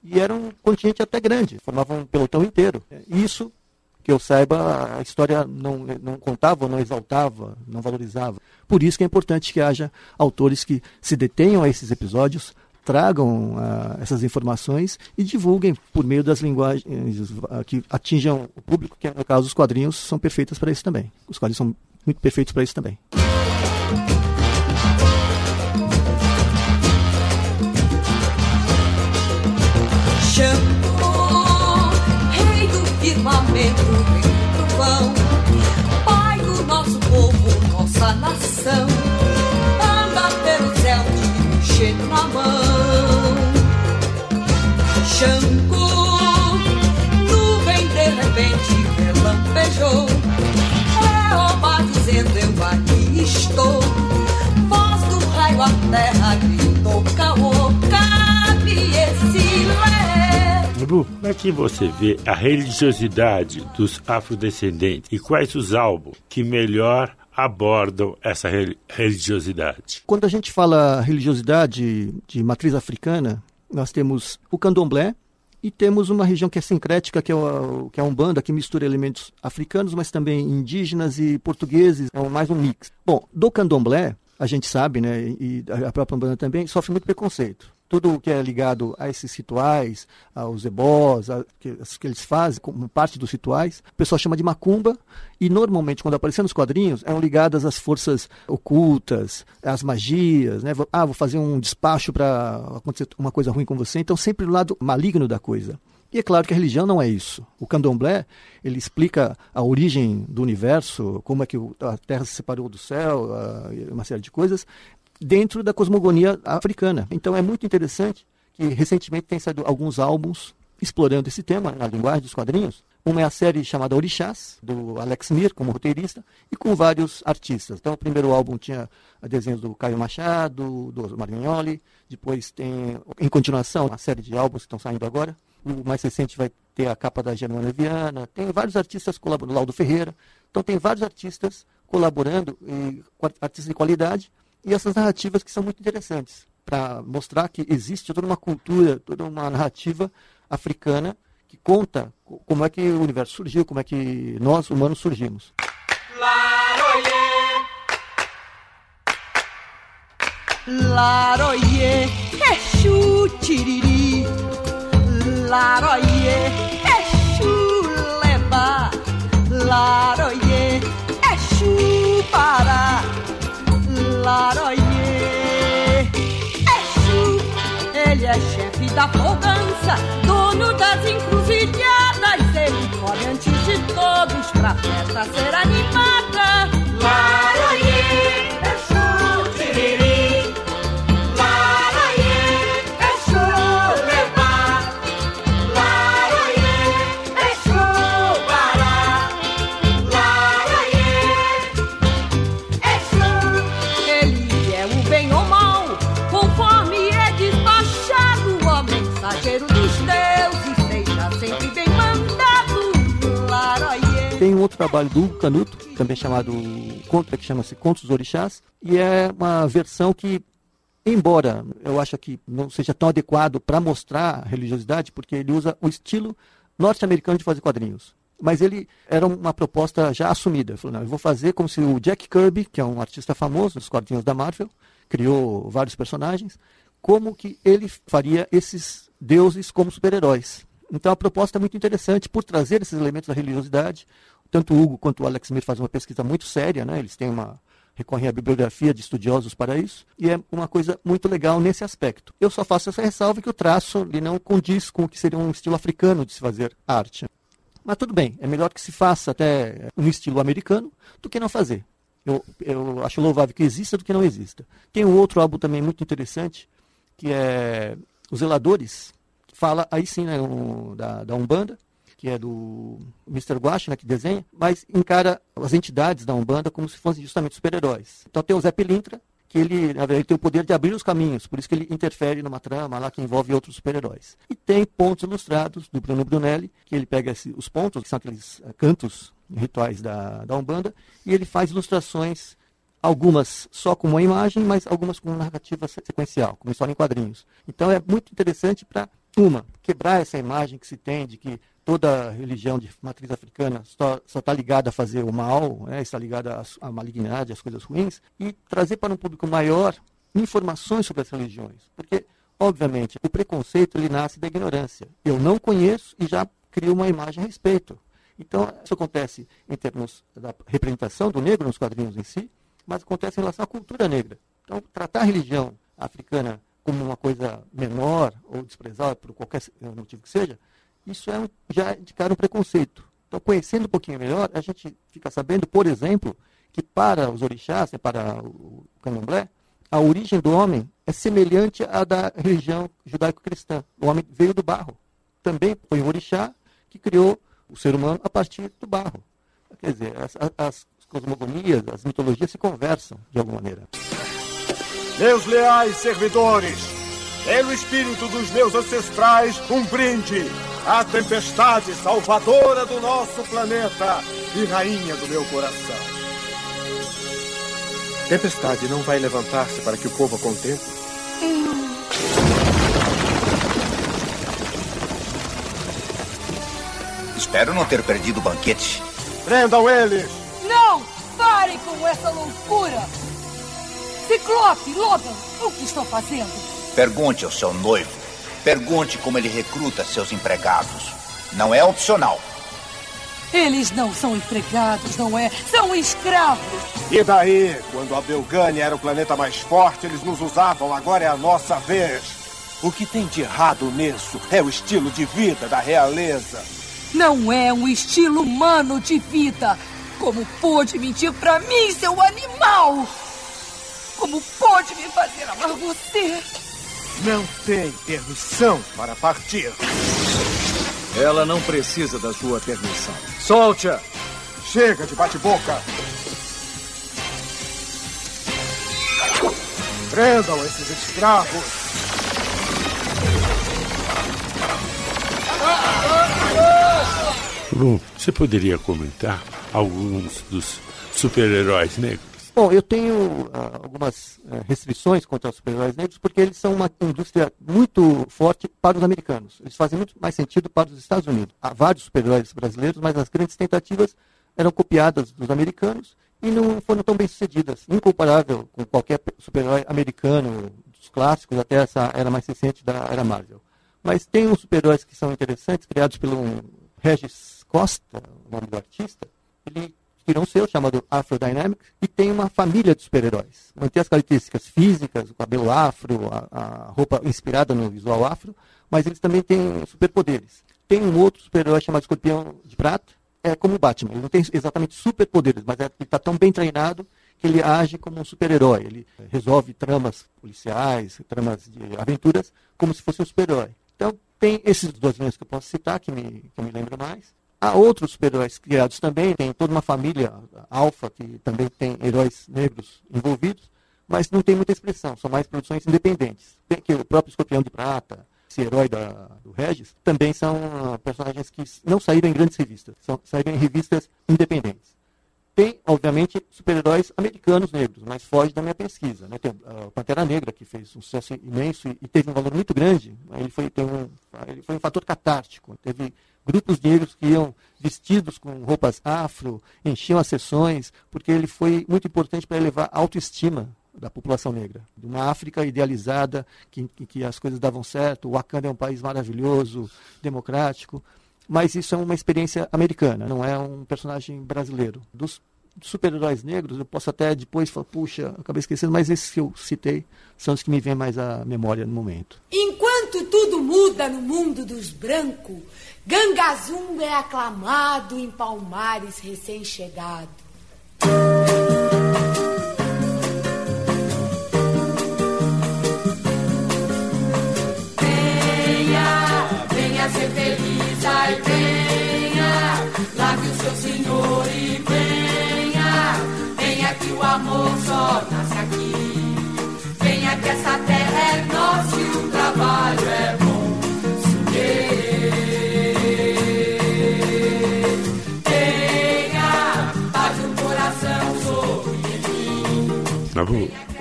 E era um contingente até grande, formava um pelotão inteiro. Isso, que eu saiba, a história não, não contava, não exaltava, não valorizava. Por isso que é importante que haja autores que se detenham a esses episódios, tragam uh, essas informações e divulguem por meio das linguagens uh, que atinjam o público, que no caso os quadrinhos são perfeitos para isso também. Os quadrinhos são muito perfeitos para isso também. Xangô, rei do firmamento, trovão, pai do nosso povo, nossa nação, anda pelo céu de enchendo na mão. Xangô, nuvem de repente relampejou, é oba dizendo eu aqui estou, voz do raio a terra gritou caô, cabe esse lé. Nubu, como é que você vê a religiosidade dos afrodescendentes e quais os álbuns que melhor abordam essa religiosidade? Quando a gente fala religiosidade de matriz africana, nós temos o candomblé e temos uma região que é sincrética, que é, o, que é a Umbanda, que mistura elementos africanos, mas também indígenas e portugueses, é mais um mix. Bom, do candomblé, a gente sabe, né, e a própria Umbanda também, sofre muito preconceito tudo que é ligado a esses rituais, aos ebós, a, que, que, eles fazem como parte dos rituais, o pessoal chama de macumba, e normalmente, quando aparecem nos quadrinhos, eram ligadas às forças ocultas, às magias, né? Ah, vou fazer um despacho para acontecer uma coisa ruim com você, então sempre o lado maligno da coisa. E é claro que a religião não é isso. O candomblé, ele explica a origem do universo, como é que a Terra se separou do céu, uma série de coisas, dentro da cosmogonia africana. Então é muito interessante que recentemente tem saído alguns álbuns explorando esse tema na linguagem dos quadrinhos. Uma é a série chamada Orixás, do Alex Mir, como roteirista, e com vários artistas. Então, o primeiro álbum tinha desenhos do Caio Machado, do Marignoli, depois tem, em continuação, uma série de álbuns que estão saindo agora. O mais recente vai ter a capa da Germana Viana, tem vários artistas colaborando, Laudo Ferreira. Então, tem vários artistas colaborando, artistas de qualidade, e essas narrativas que são muito interessantes, para mostrar que existe toda uma cultura, toda uma narrativa africana que conta como é que o universo surgiu, como é que nós, humanos, surgimos. Laroye, Exu tiriri Laroye, Exu leba Laroye, Laroye, Exu Ele é chefe da folgança, dono das encruzilhadas Ele come antes de todos pra festa ser animada. Laroye, trabalho do Canuto, também chamado Conto, que chama-se Contos dos Orixás, e é uma versão que, embora eu acho que não seja tão adequado para mostrar a religiosidade, porque ele usa o estilo norte-americano de fazer quadrinhos. Mas ele era uma proposta já assumida. Ele falou, não, eu vou fazer como se o Jack Kirby, que é um artista famoso dos quadrinhos da Marvel, criou vários personagens, como que ele faria esses deuses como super-heróis. Então a proposta é muito interessante por trazer esses elementos da religiosidade. Tanto o Hugo quanto o Alex Smith fazem uma pesquisa muito séria, né? eles têm uma recorrem à bibliografia de estudiosos para isso, e é uma coisa muito legal nesse aspecto. Eu só faço essa ressalva que o traço ele não condiz com o que seria um estilo africano de se fazer arte. Mas tudo bem, é melhor que se faça até no estilo americano do que não fazer. Eu, eu acho louvável que exista do que não exista. Tem um outro álbum também muito interessante, que é Os Zeladores, fala aí sim né, um, da, da Umbanda, que é do Mr. Guache, né, que desenha, mas encara as entidades da Umbanda como se fossem justamente super-heróis. Então tem o Zé Pilintra, que ele, na verdade, tem o poder de abrir os caminhos, por isso que ele interfere numa trama lá que envolve outros super-heróis. E tem pontos ilustrados do Bruno Brunelli, que ele pega esse, os pontos, que são aqueles uh, cantos rituais da, da Umbanda, e ele faz ilustrações, algumas só com uma imagem, mas algumas com narrativa sequencial, como história em quadrinhos. Então é muito interessante para, uma, quebrar essa imagem que se tem de que toda religião de matriz africana só está ligada a fazer o mal, né, está ligada à malignidade, às coisas ruins, e trazer para um público maior informações sobre as religiões. Porque, obviamente, o preconceito ele nasce da ignorância. Eu não conheço e já crio uma imagem a respeito. Então, isso acontece em termos da representação do negro nos quadrinhos em si, mas acontece em relação à cultura negra. Então, tratar a religião africana como uma coisa menor ou desprezada por qualquer motivo que seja, isso é um, já indicar um preconceito. Então, conhecendo um pouquinho melhor, a gente fica sabendo, por exemplo, que para os orixás, né, para o candomblé, a origem do homem é semelhante à da religião judaico-cristã. O homem veio do barro. Também foi um orixá que criou o ser humano a partir do barro. Quer dizer, as, as cosmogonias, as mitologias se conversam de alguma maneira. Meus leais servidores, pelo espírito dos meus ancestrais, um brinde à tempestade salvadora do nosso planeta e rainha do meu coração. Tempestade não vai levantar-se para que o povo a contemple? Espero não ter perdido o banquete. Prendam eles! Não! Parem com essa loucura! Ciclope, Logan, o que estão fazendo? Pergunte ao seu noivo. Pergunte como ele recruta seus empregados. Não é opcional. Eles não são empregados, não é? São escravos! E daí? Quando a Belgânia era o planeta mais forte, eles nos usavam, agora é a nossa vez. O que tem de errado nisso é o estilo de vida da realeza. Não é um estilo humano de vida. Como pôde mentir pra mim, seu animal? Como pôde me fazer amar você? Não tem permissão para partir. Ela não precisa da sua permissão. Solte-a! Chega de bate-boca! Prendam esses escravos! Bom, você poderia comentar alguns dos super-heróis negros? Bom, eu tenho ah, algumas ah, restrições contra os super-heróis negros porque eles são uma indústria muito forte para os americanos. Eles fazem muito mais sentido para os Estados Unidos. Há vários super-heróis brasileiros, mas as grandes tentativas eram copiadas dos americanos e não foram tão bem sucedidas. Incomparável com qualquer super-herói americano, dos clássicos até essa era mais recente da era Marvel. Mas tem uns super-heróis que são interessantes, criados pelo Regis Costa, o nome do artista. Ele criou um selo chamado Afro Dynamics e tem uma família de super-heróis. Mantém as características físicas, o cabelo afro, a, a roupa inspirada no visual afro, mas eles também têm superpoderes. Tem um outro super-herói chamado Escorpião de Prata, é como o Batman. Ele não tem exatamente superpoderes, mas é, ele está tão bem treinado que ele age como um super-herói. Ele resolve tramas policiais, tramas de aventuras, como se fosse um super-herói. Então, tem esses dois nomes que eu posso citar, que me, que me lembro mais. Há outros super-heróis criados também, tem toda uma família alfa que também tem heróis negros envolvidos, mas não tem muita expressão, são mais produções independentes. Tem que o próprio Escorpião de Prata, esse herói da, do Regis, também são uh, personagens que não saíram em grandes revistas, são, saíram em revistas independentes. Tem, obviamente, super-heróis americanos negros, mas foge da minha pesquisa. Né? Tem uh, o Pantera Negra, que fez um sucesso imenso e, e teve um valor muito grande. Ele foi, um, ele foi um fator catártico. Teve grupos negros que iam vestidos com roupas afro, enchiam as sessões, porque ele foi muito importante para elevar a autoestima da população negra. De uma África idealizada, que, que as coisas davam certo, o Wakanda é um país maravilhoso, democrático, mas isso é uma experiência americana, não é um personagem brasileiro. Dos super-heróis negros, eu posso até depois falar, puxa, acabei esquecendo, mas esses que eu citei são os que me vêm mais à memória no momento. Enquanto tudo muda no mundo dos brancos, Gangazum é aclamado em Palmares recém-chegado.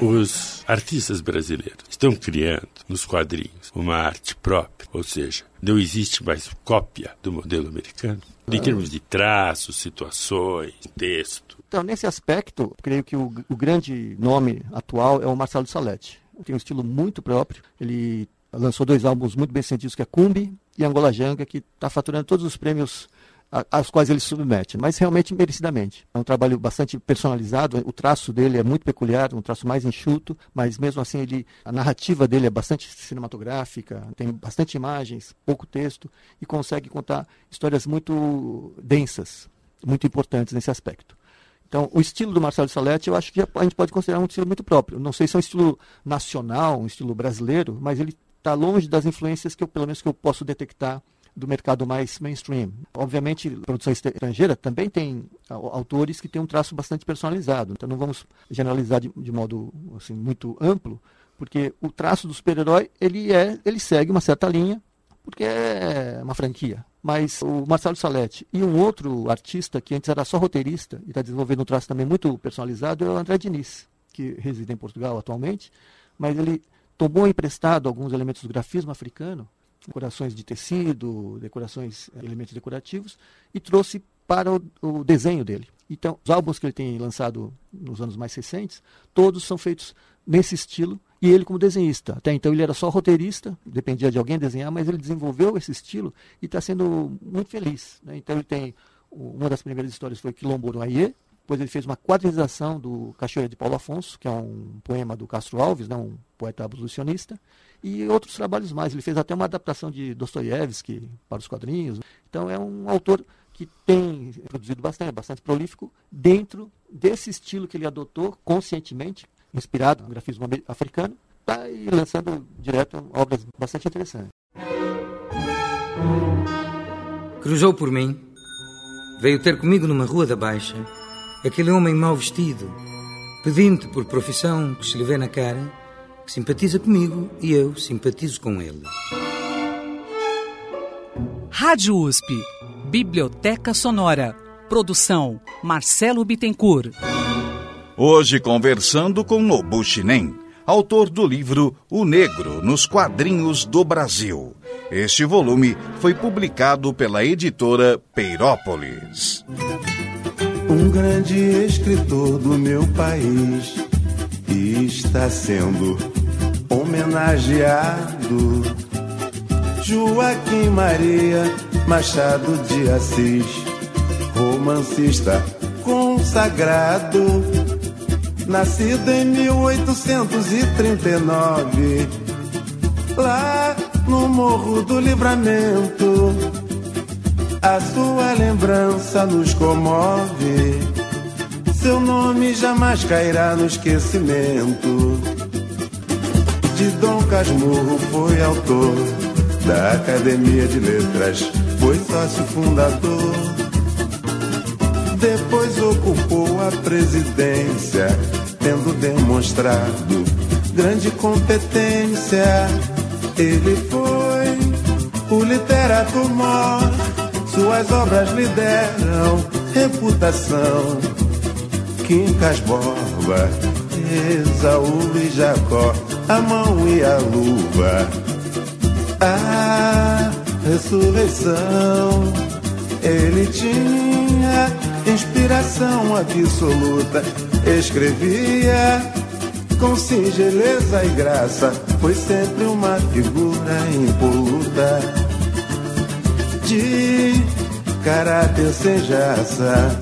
Os artistas brasileiros estão criando nos quadrinhos uma arte própria, ou seja, não existe mais cópia do modelo americano, em termos de traços, situações, texto. Então, nesse aspecto, creio que o, o grande nome atual é o Marcelo Salete. Tem um estilo muito próprio, ele lançou dois álbuns muito bem sentidos, que é Cumbi e Angola Janga, que está faturando todos os prêmios às quais ele se submete, mas realmente merecidamente. É um trabalho bastante personalizado, o traço dele é muito peculiar, um traço mais enxuto, mas mesmo assim ele, a narrativa dele é bastante cinematográfica, tem bastante imagens, pouco texto e consegue contar histórias muito densas, muito importantes nesse aspecto. Então, o estilo do Marcelo Salete, eu acho que a gente pode considerar um estilo muito próprio. Não sei se é um estilo nacional, um estilo brasileiro, mas ele está longe das influências que eu, pelo menos que eu posso detectar do mercado mais mainstream. Obviamente, produção estrangeira também tem autores que têm um traço bastante personalizado. Então, não vamos generalizar de, de modo assim, muito amplo, porque o traço do super-herói ele é, ele segue uma certa linha, porque é uma franquia. Mas o Marcelo Salete e um outro artista que antes era só roteirista e está desenvolvendo um traço também muito personalizado é o André Diniz, que reside em Portugal atualmente, mas ele tomou emprestado alguns elementos do grafismo africano decorações de tecido, decorações, elementos decorativos, e trouxe para o, o, desenho dele. Então, os álbuns que ele tem lançado nos anos mais recentes, todos são feitos nesse estilo, e ele como desenhista. Até então ele era só roteirista, dependia de alguém desenhar, mas ele desenvolveu esse estilo e está sendo muito feliz. Né? Então ele tem, uma das primeiras histórias foi Quilombo no Aie, depois ele fez uma quadrinização do Cachoeira de Paulo Afonso, que é um poema do Castro Alves, né, um poeta abolicionista, e outros trabalhos mais. Ele fez até uma adaptação de Dostoiévski para os quadrinhos. Então é um autor que tem produzido bastante, bastante prolífico, dentro desse estilo que ele adotou conscientemente, inspirado no grafismo africano, está lançando direto obras bastante interessantes. Cruzou por mim. Veio ter comigo numa rua da Baixa. Aquele homem mal vestido, pedinte por profissão que se lhe vê na cara, que simpatiza comigo e eu simpatizo com ele. Rádio USP. Biblioteca Sonora. Produção Marcelo Bittencourt. Hoje conversando com Nobu Shinen, autor do livro O Negro nos Quadrinhos do Brasil. Este volume foi publicado pela editora Peirópolis. Um grande escritor do meu país está sendo homenageado. Joaquim Maria Machado de Assis, romancista consagrado, nascido em 1839, lá no Morro do Livramento. A sua lembrança nos comove, seu nome jamais cairá no esquecimento. De Dom Casmurro foi autor da Academia de Letras, foi sócio fundador. Depois ocupou a presidência, tendo demonstrado grande competência. Ele foi o literato mor, suas obras lhe deram reputação. Quincas Borba, Esaú e Jacó, a mão e a luva a ressurreição. Ele tinha inspiração absoluta, escrevia com singeleza e graça. Foi sempre uma figura impoluta de caráter.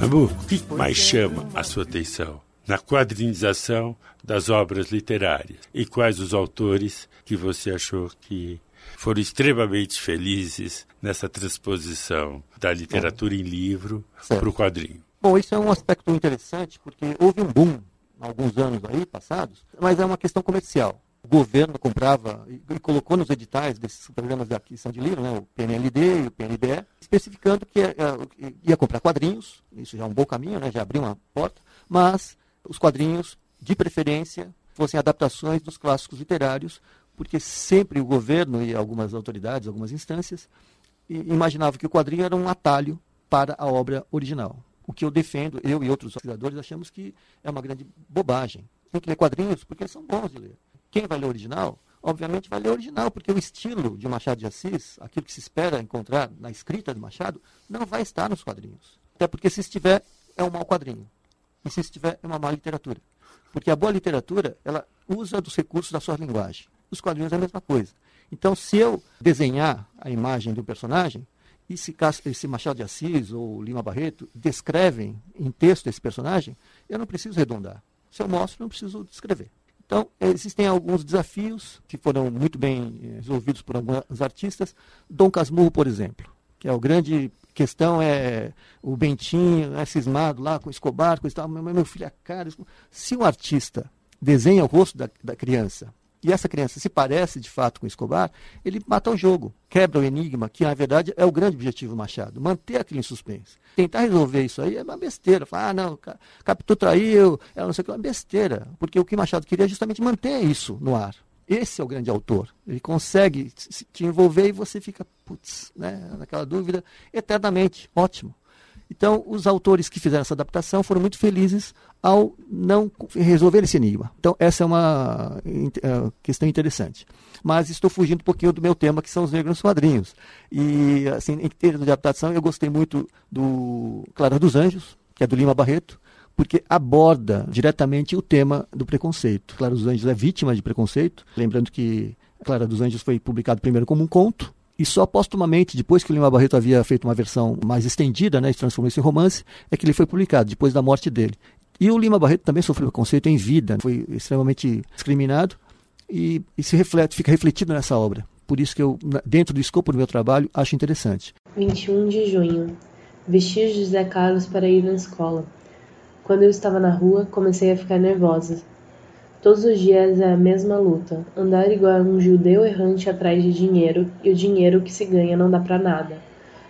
Amor, o que mais chama a sua atenção na quadrinização das obras literárias? E quais os autores que você achou que foram extremamente felizes nessa transposição da literatura em livro para o quadrinho. Bom, isso é um aspecto interessante porque houve um boom alguns anos aí passados, mas é uma questão comercial. O governo comprava e, e colocou nos editais desses programas de aquisição de livro, né, o PNLD e o PNDE, especificando que é, é, ia comprar quadrinhos, isso já é um bom caminho, né, já abriu uma porta, mas os quadrinhos, de preferência, fossem adaptações dos clássicos literários, porque sempre o governo e algumas autoridades, algumas instâncias, imaginavam que o quadrinho era um atalho para a obra original. O que eu defendo, eu e outros pesquisadores, achamos que é uma grande bobagem. Tem que ler quadrinhos porque são bons de ler. Quem vai ler original, obviamente vai ler original, porque o estilo de Machado de Assis, aquilo que se espera encontrar na escrita de Machado, não vai estar nos quadrinhos. Até porque se estiver, é um mau quadrinho. E se estiver, é uma má literatura. Porque a boa literatura, ela usa dos recursos da sua linguagem. Os quadrinhos é a mesma coisa. Então, se eu desenhar a imagem do personagem, e se, Machado de Assis ou Lima Barreto descrevem em texto esse personagem, eu não preciso redondar. Se eu mostro, não preciso descrever. Então, existem alguns desafios que foram muito bem eh, resolvidos por alguns artistas. Dom Casmurro, por exemplo, que é o grande questão é o Bentinho é cismado lá com Escobar, com tal, meu, meu filho é cara. Se o artista desenha o rosto da, da criança e essa criança se parece de fato com Escobar, ele mata o jogo, quebra o enigma, que na verdade é o grande objetivo do Machado, manter aquilo em suspense. Tentar resolver isso aí é uma besteira. Falar, ah, não, Capitu traiu, ela não sei o que, é uma besteira. Porque o que Machado queria é justamente manter isso no ar. Esse é o grande autor. Ele consegue te envolver e você fica, putz, né, naquela dúvida eternamente. Ótimo. Então, os autores que fizeram essa adaptação foram muito felizes ao não resolver esse enigma. Então, essa é uma uh, questão interessante. Mas estou fugindo um pouquinho do meu tema, que são os negros quadrinhos. E, assim, em termos de adaptação, eu gostei muito do Clara dos Anjos, que é do Lima Barreto, porque aborda diretamente o tema do preconceito. Clara dos Anjos é vítima de preconceito, lembrando que Clara dos Anjos foi publicado primeiro como um conto, e só postumamente, depois que o Lima Barreto havia feito uma versão mais estendida, né, e transformou isso em romance, é que ele foi publicado, depois da morte dele. E o Lima Barreto também sofreu preconceito em vida, foi extremamente discriminado e, e se reflete, fica refletido nessa obra. Por isso que eu, dentro do escopo do meu trabalho, acho interessante. 21 de junho. Vesti o José Carlos para ir na escola. Quando eu estava na rua, comecei a ficar nervosa. Todos os dias é a mesma luta, andar igual um judeu errante atrás de dinheiro, e o dinheiro que se ganha não dá para nada.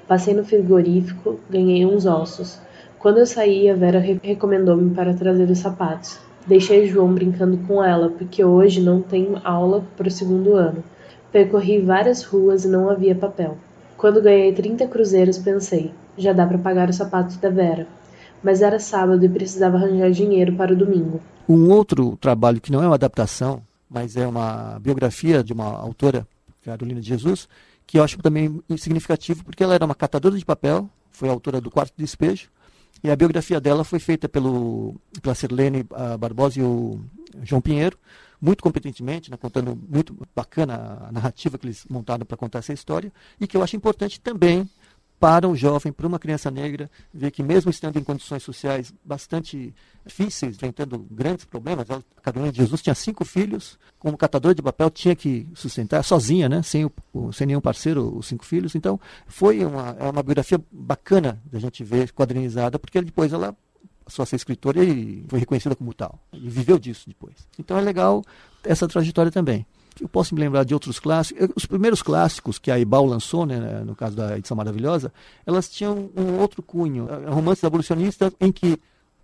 Passei no frigorífico, ganhei uns ossos. Quando eu saí, a Vera re recomendou-me para trazer os sapatos. Deixei João brincando com ela, porque hoje não tenho aula para o segundo ano. Percorri várias ruas e não havia papel. Quando ganhei 30 cruzeiros, pensei: já dá para pagar os sapatos da Vera. Mas era sábado e precisava arranjar dinheiro para o domingo. Um outro trabalho que não é uma adaptação, mas é uma biografia de uma autora, Carolina de Jesus, que eu acho também significativo, porque ela era uma catadora de papel, foi autora do Quarto Despejo, e a biografia dela foi feita pelo, pela Sirlene uh, Barbosa e o João Pinheiro, muito competentemente, né, contando muito bacana a narrativa que eles montaram para contar essa história, e que eu acho importante também para um jovem, para uma criança negra, ver que mesmo estando em condições sociais bastante difíceis, enfrentando grandes problemas, a Carolina de Jesus tinha cinco filhos, como catador de papel tinha que sustentar sozinha, né, sem, o, sem nenhum parceiro, os cinco filhos. Então, foi uma, é uma biografia bacana da gente ver quadrinizada, porque depois ela passou a ser escritora e foi reconhecida como tal. E viveu disso depois. Então é legal essa trajetória também eu posso me lembrar de outros clássicos. Os primeiros clássicos que a Ibal lançou, né, no caso da edição maravilhosa, elas tinham um outro cunho, romances abolicionistas em que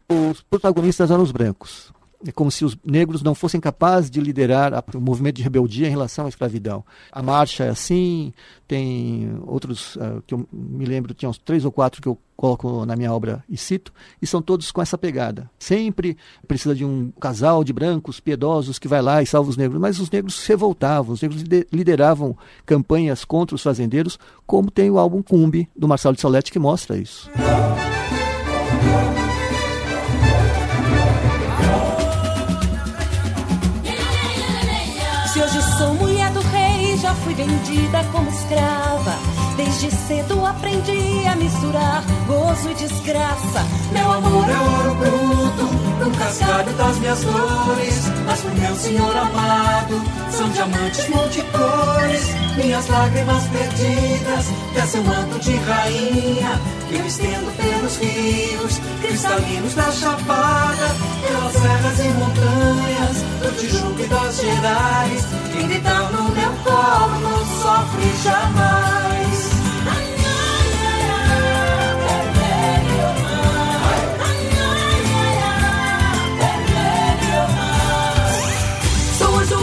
os protagonistas eram os brancos. É como se os negros não fossem capazes de liderar o movimento de rebeldia em relação à escravidão. A marcha é assim, tem outros uh, que eu me lembro, tinha uns três ou quatro que eu coloco na minha obra e cito, e são todos com essa pegada. Sempre precisa de um casal de brancos piedosos que vai lá e salva os negros, mas os negros se revoltavam, os negros lideravam campanhas contra os fazendeiros, como tem o álbum Cumbi, do Marcelo de Salete, que mostra isso. Vendida como escrava. Desde cedo aprendi a misturar gozo e desgraça. Meu amor é ouro bruto, no cascalho das minhas dores. Mas pro meu senhor amado, são diamantes multicores. Minhas lágrimas perdidas, desse um manto de rainha. Que eu estendo pelos rios, cristalinos da Chapada, pelas serras e montanhas, do Tijuca e das Gerais. Quem gritar no colo não sofre jamais.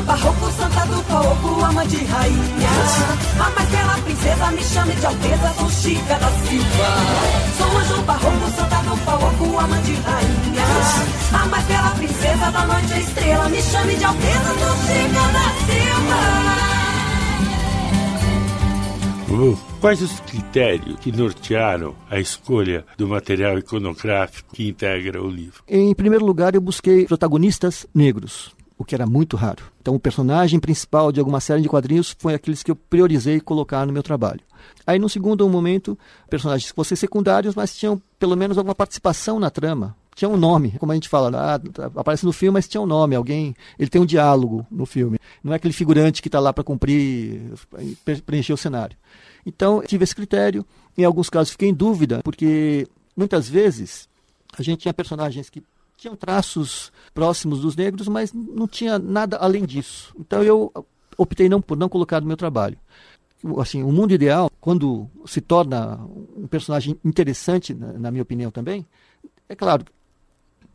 barroco, santa do toco, ama de rainha. A mais bela princesa me chame de Alteza, sou Chica da Silva. Sou anjo barroco, santa do toco, ama de rainha. A mais bela princesa da noite a estrela, me chame de Alteza, sou Chica da Silva. Uh, quais os critérios que nortearam a escolha do material iconográfico que integra o livro? Em primeiro lugar, eu busquei protagonistas negros o que era muito raro. Então, o personagem principal de alguma série de quadrinhos foi aqueles que eu priorizei colocar no meu trabalho. Aí, no segundo momento, personagens que fossem secundários, mas tinham pelo menos alguma participação na trama. Tinha um nome, como a gente fala, ah, aparece no filme, mas tinha um nome, alguém, ele tem um diálogo no filme. Não é aquele figurante que está lá para cumprir, preencher o cenário. Então, tive esse critério. Em alguns casos, fiquei em dúvida, porque muitas vezes a gente tinha personagens que tinham traços próximos dos negros, mas não tinha nada além disso. Então eu optei não por não colocar no meu trabalho. Assim, o mundo ideal, quando se torna um personagem interessante, na minha opinião também, é claro,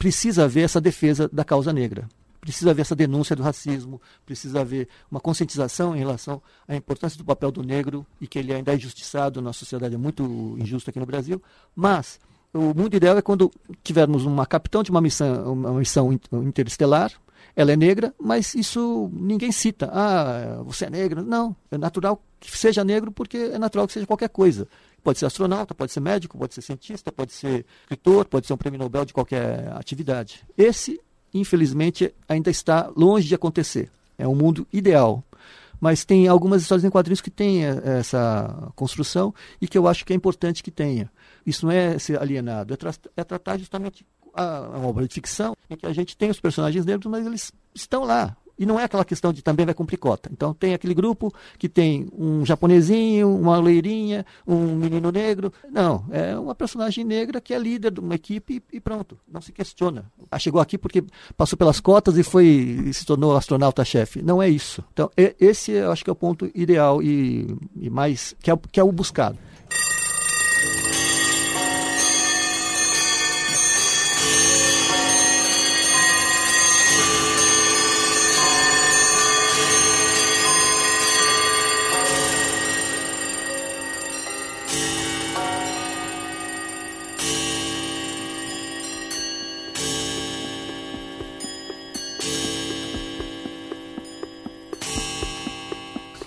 precisa haver essa defesa da causa negra. Precisa haver essa denúncia do racismo, precisa haver uma conscientização em relação à importância do papel do negro e que ele ainda é injustiçado na sociedade, é muito injusto aqui no Brasil. Mas o mundo ideal é quando tivermos uma capitão de uma missão, uma missão interestelar, ela é negra, mas isso ninguém cita. Ah, você é negra. Não, é natural que seja negro porque é natural que seja qualquer coisa. Pode ser astronauta, pode ser médico, pode ser cientista, pode ser escritor, pode ser um prêmio Nobel de qualquer atividade. Esse, infelizmente, ainda está longe de acontecer. É um mundo ideal. Mas tem algumas histórias em quadrinhos que têm eh, essa construção e que eu acho que é importante que tenha. Isso não é ser alienado, é, tra é tratar justamente a, a, obra de ficção em que a gente tem os personagens negros, mas eles estão lá. E não é aquela questão de também vai cumprir cota. Então tem aquele grupo que tem um japonesinho, uma loirinha, um menino negro. Não, é uma personagem negra que é líder de uma equipe e pronto, não se questiona. Ah, chegou aqui porque passou pelas cotas e foi e se tornou astronauta-chefe. Não é isso. Então esse eu acho que é o ponto ideal e, e mais que é, que é o buscado.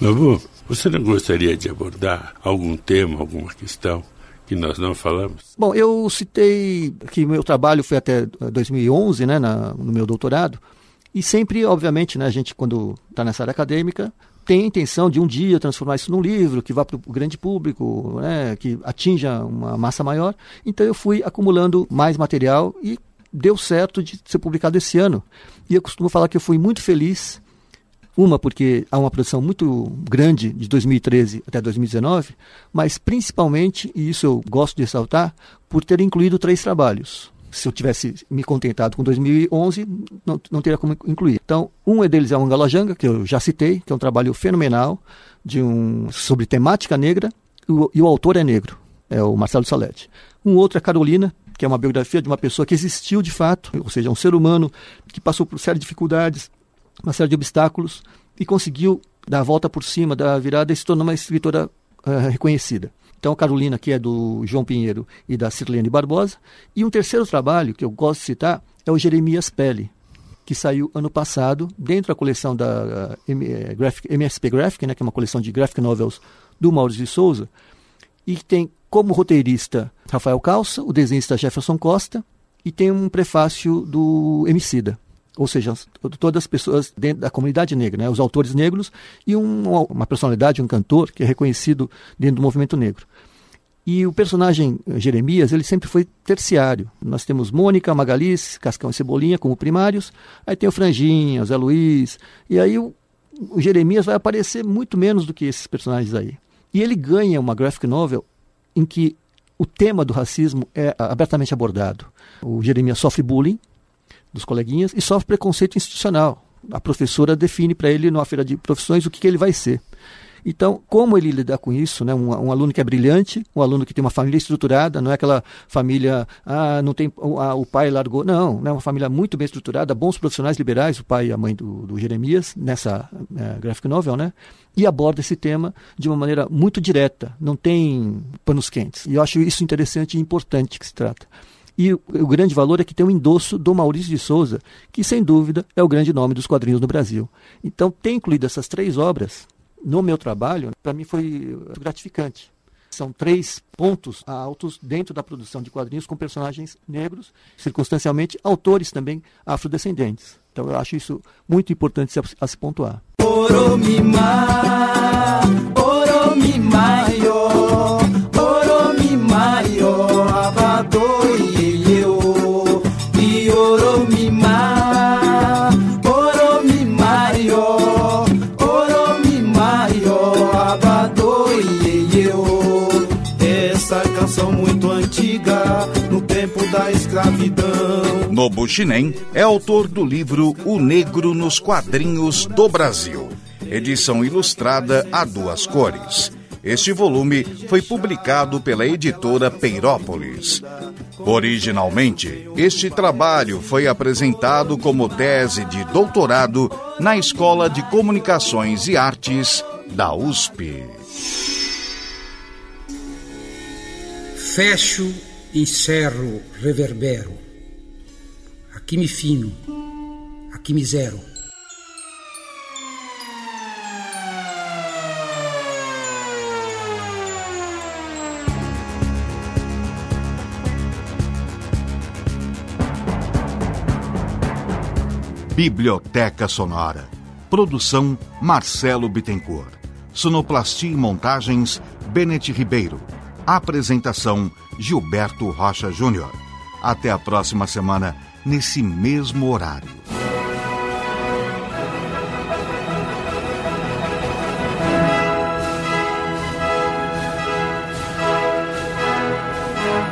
Nobu, você não gostaria de abordar algum tema, alguma questão que nós não falamos? Bom, eu citei que meu trabalho foi até 2011, né, na, no meu doutorado, e sempre, obviamente, né, a gente, quando está nessa área acadêmica, tem a intenção de um dia transformar isso num livro que vá para o grande público, né, que atinja uma massa maior. Então eu fui acumulando mais material e deu certo de ser publicado esse ano. E eu costumo falar que eu fui muito feliz uma, porque há uma produção muito grande de 2013 até 2019, mas principalmente, e isso eu gosto de ressaltar, por ter incluído três trabalhos. Se eu tivesse me contentado com 2011, não, não teria como incluir. Então, um deles é o Angalojanga, que eu já citei, que é um trabalho fenomenal de um, sobre temática negra, e o, e o autor é negro, é o Marcelo Salete. Um outro é Carolina, que é uma biografia de uma pessoa que existiu de fato, ou seja, um ser humano que passou por série de dificuldades, uma série de obstáculos e conseguiu dar a volta por cima da virada e se tornou uma escritora uh, reconhecida. Então, Carolina, que é do João Pinheiro e da Cirlene Barbosa. E um terceiro trabalho que eu gosto de citar é o Jeremias Pele, que saiu ano passado dentro da coleção da uh, Graphic, MSP Graphic, né, que é uma coleção de graphic novels do Maurício de Souza, e tem como roteirista Rafael Calça, o desenhista Jefferson Costa, e tem um prefácio do Emicida ou seja, todas as pessoas dentro da comunidade negra, né? os autores negros e um, uma personalidade, um cantor que é reconhecido dentro do movimento negro. E o personagem eh, Jeremias, ele sempre foi terciário. Nós temos Mônica, Magalice, Cascão e Cebolinha como primários, aí tem o Franjinha, o Zé Luiz, e aí o, o Jeremias vai aparecer muito menos do que esses personagens aí. E ele ganha uma graphic novel em que o tema do racismo é abertamente abordado. O Jeremias sofre bullying, dos coleguinhas e sofre preconceito institucional. A professora define para ele, numa feira de profissões, o que, que ele vai ser. Então, como ele lidar com isso? Né? Um, um, aluno que é brilhante, um aluno que tem uma família estruturada, não é aquela família, ah, não tem, o pai largou. Não, é né? uma família muito bem estruturada, bons profissionais liberais, o pai e a mãe do, do Jeremias, nessa é, graphic novel, né? E aborda esse tema de uma maneira muito direta, não tem panos quentes. E eu acho isso interessante e importante que se trata. E o, grande valor é que tem o endosso do Maurício de Souza, que sem dúvida é o grande nome dos quadrinhos no Brasil. Então, ter incluído essas três obras no meu trabalho, para mim foi gratificante. São três pontos altos dentro da produção de quadrinhos com personagens negros, circunstancialmente autores também afrodescendentes. Então eu acho isso muito importante a, se pontuar. Oromimá, oromimá, Nobu Shinen é autor do livro O Negro nos Quadrinhos do Brasil, edição ilustrada a duas cores. Este volume foi publicado pela editora Peirópolis. Originalmente, este trabalho foi apresentado como tese de doutorado na Escola de Comunicações e Artes da USP. Fecho encerro, reverbero. Aqui me fino, aqui me zero. Biblioteca Sonora. Produção Marcelo Bittencourt. Sonoplastia e montagens Bennett Ribeiro. Apresentação Gilberto Rocha Júnior. Até a próxima semana, nesse mesmo horário.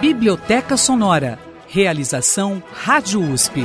Biblioteca Sonora. Realização Rádio USP.